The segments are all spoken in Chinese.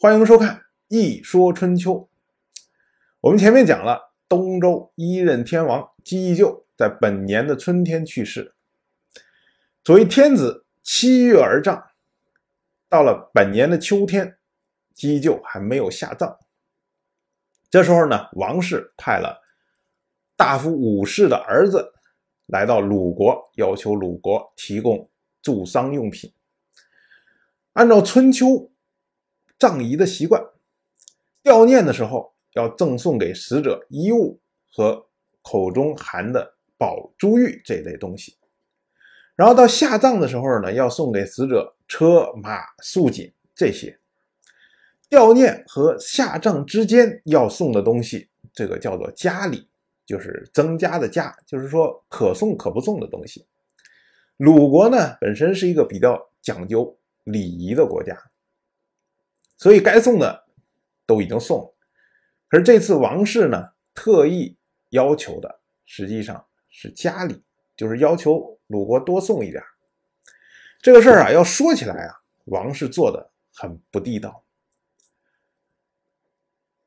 欢迎收看《一说春秋》。我们前面讲了，东周一任天王姬就在本年的春天去世。作为天子，七月而葬。到了本年的秋天，姬就还没有下葬。这时候呢，王室派了大夫武士的儿子来到鲁国，要求鲁国提供助丧用品。按照春秋。葬仪的习惯，吊念的时候要赠送给死者衣物和口中含的宝珠玉这类东西，然后到下葬的时候呢，要送给死者车马素锦这些。吊念和下葬之间要送的东西，这个叫做加礼，就是增加的加，就是说可送可不送的东西。鲁国呢本身是一个比较讲究礼仪的国家。所以该送的都已经送了，可是这次王室呢特意要求的实际上是加礼，就是要求鲁国多送一点。这个事儿啊，要说起来啊，王室做的很不地道。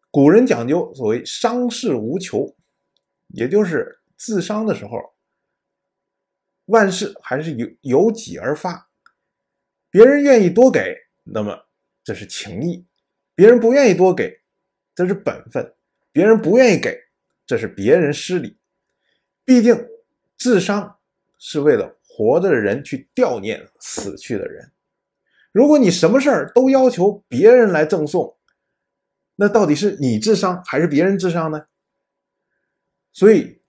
古人讲究所谓伤事无求，也就是自伤的时候，万事还是由由己而发，别人愿意多给，那么。这是情谊，别人不愿意多给，这是本分；别人不愿意给，这是别人失礼。毕竟，智商是为了活着的人去悼念死去的人。如果你什么事儿都要求别人来赠送，那到底是你智商还是别人智商呢？所以，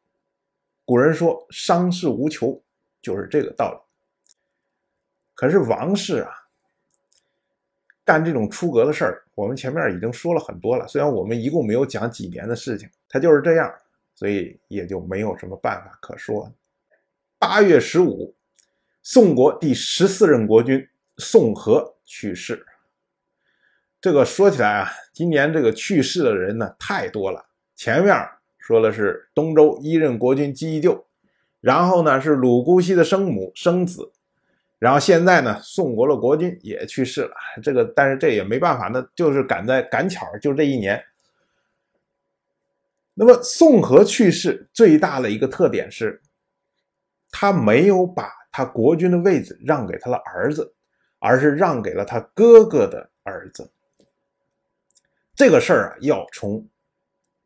古人说“伤事无求”，就是这个道理。可是王室啊。干这种出格的事儿，我们前面已经说了很多了。虽然我们一共没有讲几年的事情，他就是这样，所以也就没有什么办法可说。八月十五，宋国第十四任国君宋和去世。这个说起来啊，今年这个去世的人呢太多了。前面说的是东周一任国君姬就，然后呢是鲁姑息的生母生子。然后现在呢，宋国的国君也去世了，这个但是这也没办法，那就是赶在赶巧，就这一年。那么宋和去世最大的一个特点是，他没有把他国君的位置让给他的儿子，而是让给了他哥哥的儿子。这个事儿啊，要从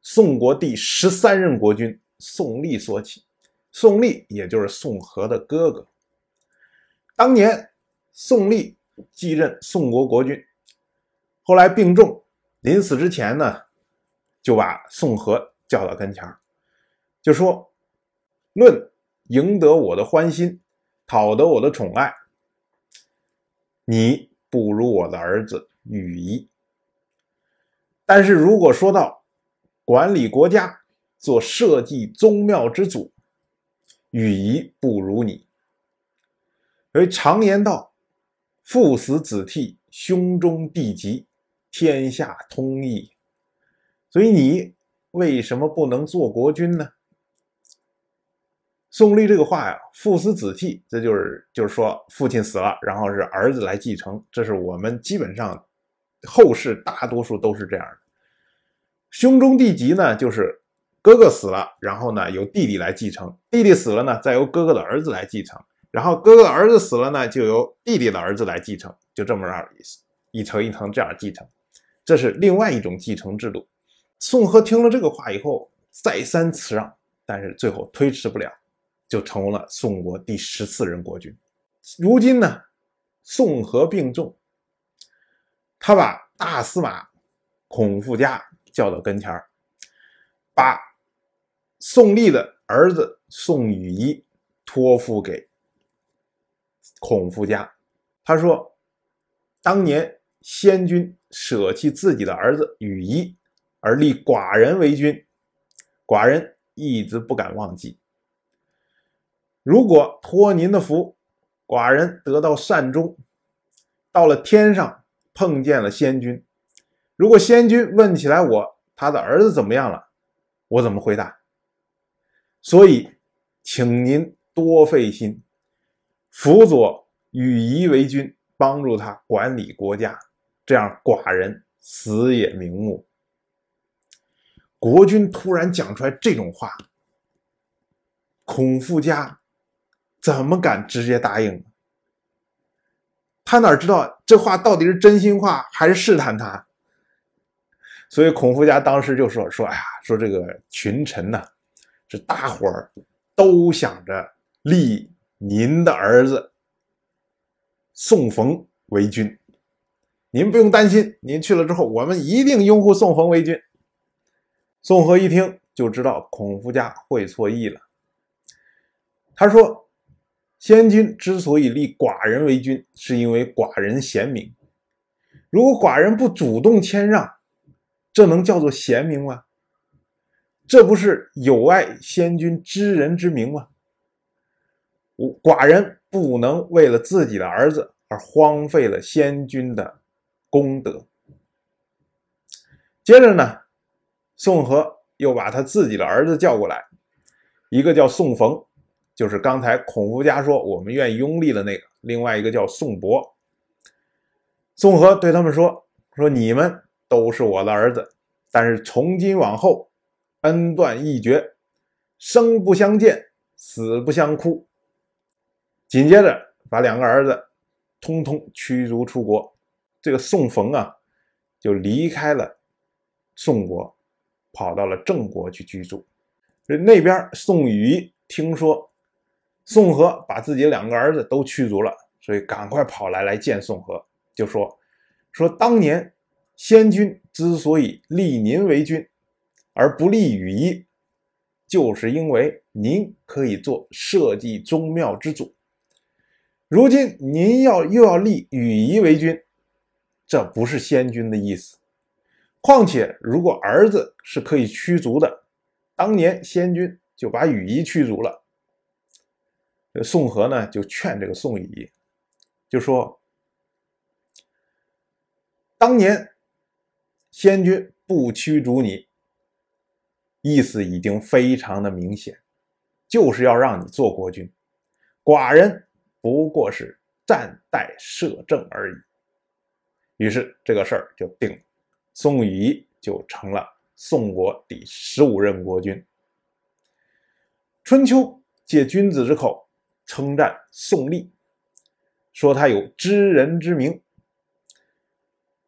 宋国第十三任国君宋立说起。宋立也就是宋和的哥哥。当年宋立继任宋国国君，后来病重，临死之前呢，就把宋和叫到跟前就说：“论赢得我的欢心，讨得我的宠爱，你不如我的儿子禹仪。但是如果说到管理国家、做社稷宗庙之主，禹仪不如你。”所以常言道：“父死子替，兄终弟及，天下通义。”所以你为什么不能做国君呢？宋立这个话呀，“父死子替”，这就是就是说父亲死了，然后是儿子来继承。这是我们基本上后世大多数都是这样的。兄终弟及呢，就是哥哥死了，然后呢由弟弟来继承；弟弟死了呢，再由哥哥的儿子来继承。然后哥哥的儿子死了呢，就由弟弟的儿子来继承，就这么样一层一层这样继承，这是另外一种继承制度。宋和听了这个话以后，再三辞让，但是最后推迟不了，就成为了宋国第十四任国君。如今呢，宋和病重，他把大司马孔富家叫到跟前儿把宋立的儿子宋禹仪托付给。孔夫家，他说：“当年先君舍弃自己的儿子禹仪，而立寡人为君，寡人一直不敢忘记。如果托您的福，寡人得到善终，到了天上碰见了先君，如果先君问起来我他的儿子怎么样了，我怎么回答？所以，请您多费心。”辅佐羽仪为君，帮助他管理国家，这样寡人死也瞑目。国君突然讲出来这种话，孔富家怎么敢直接答应？他哪知道这话到底是真心话还是试探他？所以孔富家当时就说：“说哎呀，说这个群臣呐，这大伙儿都想着立您的儿子宋冯为君，您不用担心，您去了之后，我们一定拥护宋冯为君。”宋和一听就知道孔夫家会错意了。他说：“先君之所以立寡人为君，是因为寡人贤明。如果寡人不主动谦让，这能叫做贤明吗？这不是有碍先君知人之明吗？寡人不能为了自己的儿子而荒废了先君的功德。”接着呢？宋和又把他自己的儿子叫过来，一个叫宋冯，就是刚才孔夫家说我们愿意拥立的那个；另外一个叫宋博。宋和对他们说：“说你们都是我的儿子，但是从今往后，恩断义绝，生不相见，死不相哭。”紧接着把两个儿子通通驱逐出国。这个宋冯啊，就离开了宋国。跑到了郑国去居住，那边宋禹听说宋和把自己两个儿子都驱逐了，所以赶快跑来来见宋和，就说说当年先君之所以立您为君，而不立羽仪，就是因为您可以做社稷宗庙之主。如今您要又要立羽仪为君，这不是先君的意思。况且，如果儿子是可以驱逐的，当年先君就把羽仪驱逐了。宋和呢就劝这个宋禹，就说：当年先君不驱逐你，意思已经非常的明显，就是要让你做国君。寡人不过是暂代摄政而已。于是这个事儿就定了。宋禹就成了宋国第十五任国君。春秋借君子之口称赞宋立，说他有知人之明，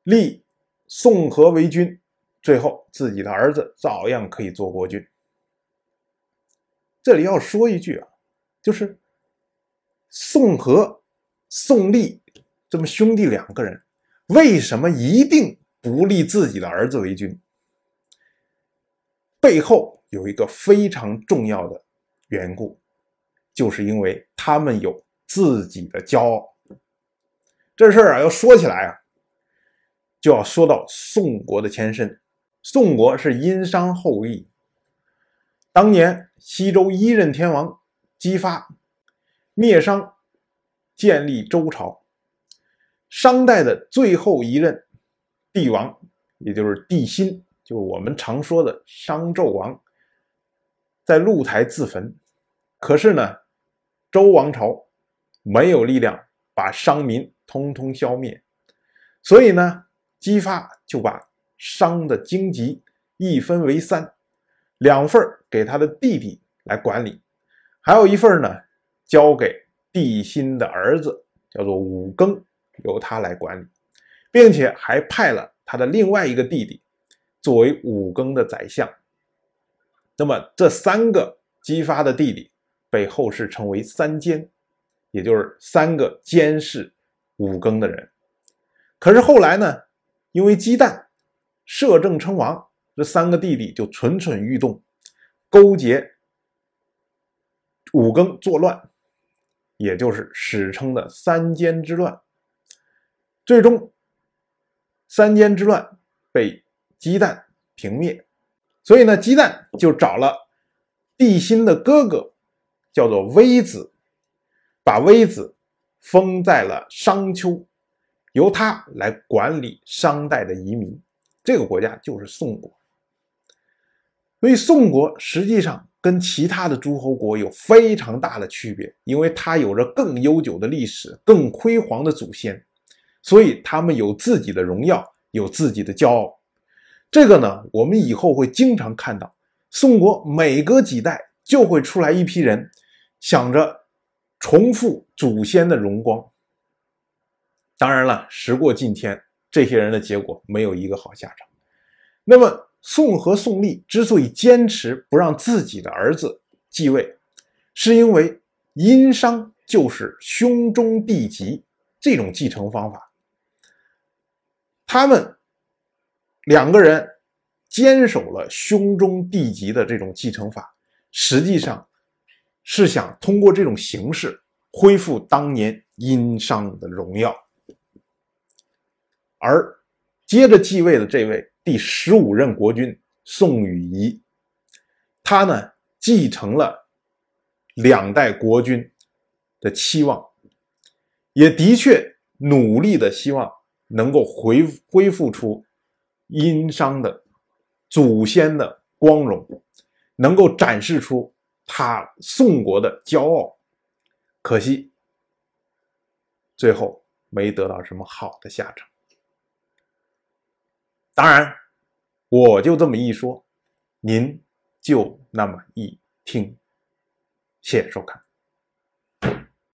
立宋和为君，最后自己的儿子照样可以做国君。这里要说一句啊，就是宋和、宋立这么兄弟两个人，为什么一定？不立自己的儿子为君，背后有一个非常重要的缘故，就是因为他们有自己的骄傲。这事儿啊，要说起来啊，就要说到宋国的前身。宋国是殷商后裔，当年西周一任天王姬发灭商，建立周朝，商代的最后一任。帝王，也就是帝辛，就是我们常说的商纣王，在露台自焚。可是呢，周王朝没有力量把商民通通消灭，所以呢，姬发就把商的荆棘一分为三，两份给他的弟弟来管理，还有一份呢交给帝辛的儿子，叫做武庚，由他来管理。并且还派了他的另外一个弟弟作为武庚的宰相。那么这三个姬发的弟弟被后世称为三监，也就是三个监视武庚的人。可是后来呢，因为姬旦摄政称王，这三个弟弟就蠢蠢欲动，勾结武庚作乱，也就是史称的三监之乱。最终。三监之乱被姬旦平灭，所以呢，姬旦就找了帝辛的哥哥，叫做微子，把微子封在了商丘，由他来管理商代的移民。这个国家就是宋国。所以宋国实际上跟其他的诸侯国有非常大的区别，因为它有着更悠久的历史、更辉煌的祖先。所以他们有自己的荣耀，有自己的骄傲。这个呢，我们以后会经常看到，宋国每隔几代就会出来一批人，想着重复祖先的荣光。当然了，时过境迁，这些人的结果没有一个好下场。那么，宋和宋立之所以坚持不让自己的儿子继位，是因为殷商就是兄终弟及这种继承方法。他们两个人坚守了兄终弟及的这种继承法，实际上是想通过这种形式恢复当年殷商的荣耀。而接着继位的这位第十五任国君宋禹仪，他呢继承了两代国君的期望，也的确努力的希望能够恢恢复出殷商的祖先的光荣，能够展示出他宋国的骄傲。可惜，最后没得到什么好的下场。当然，我就这么一说，您就那么一听。谢谢收看。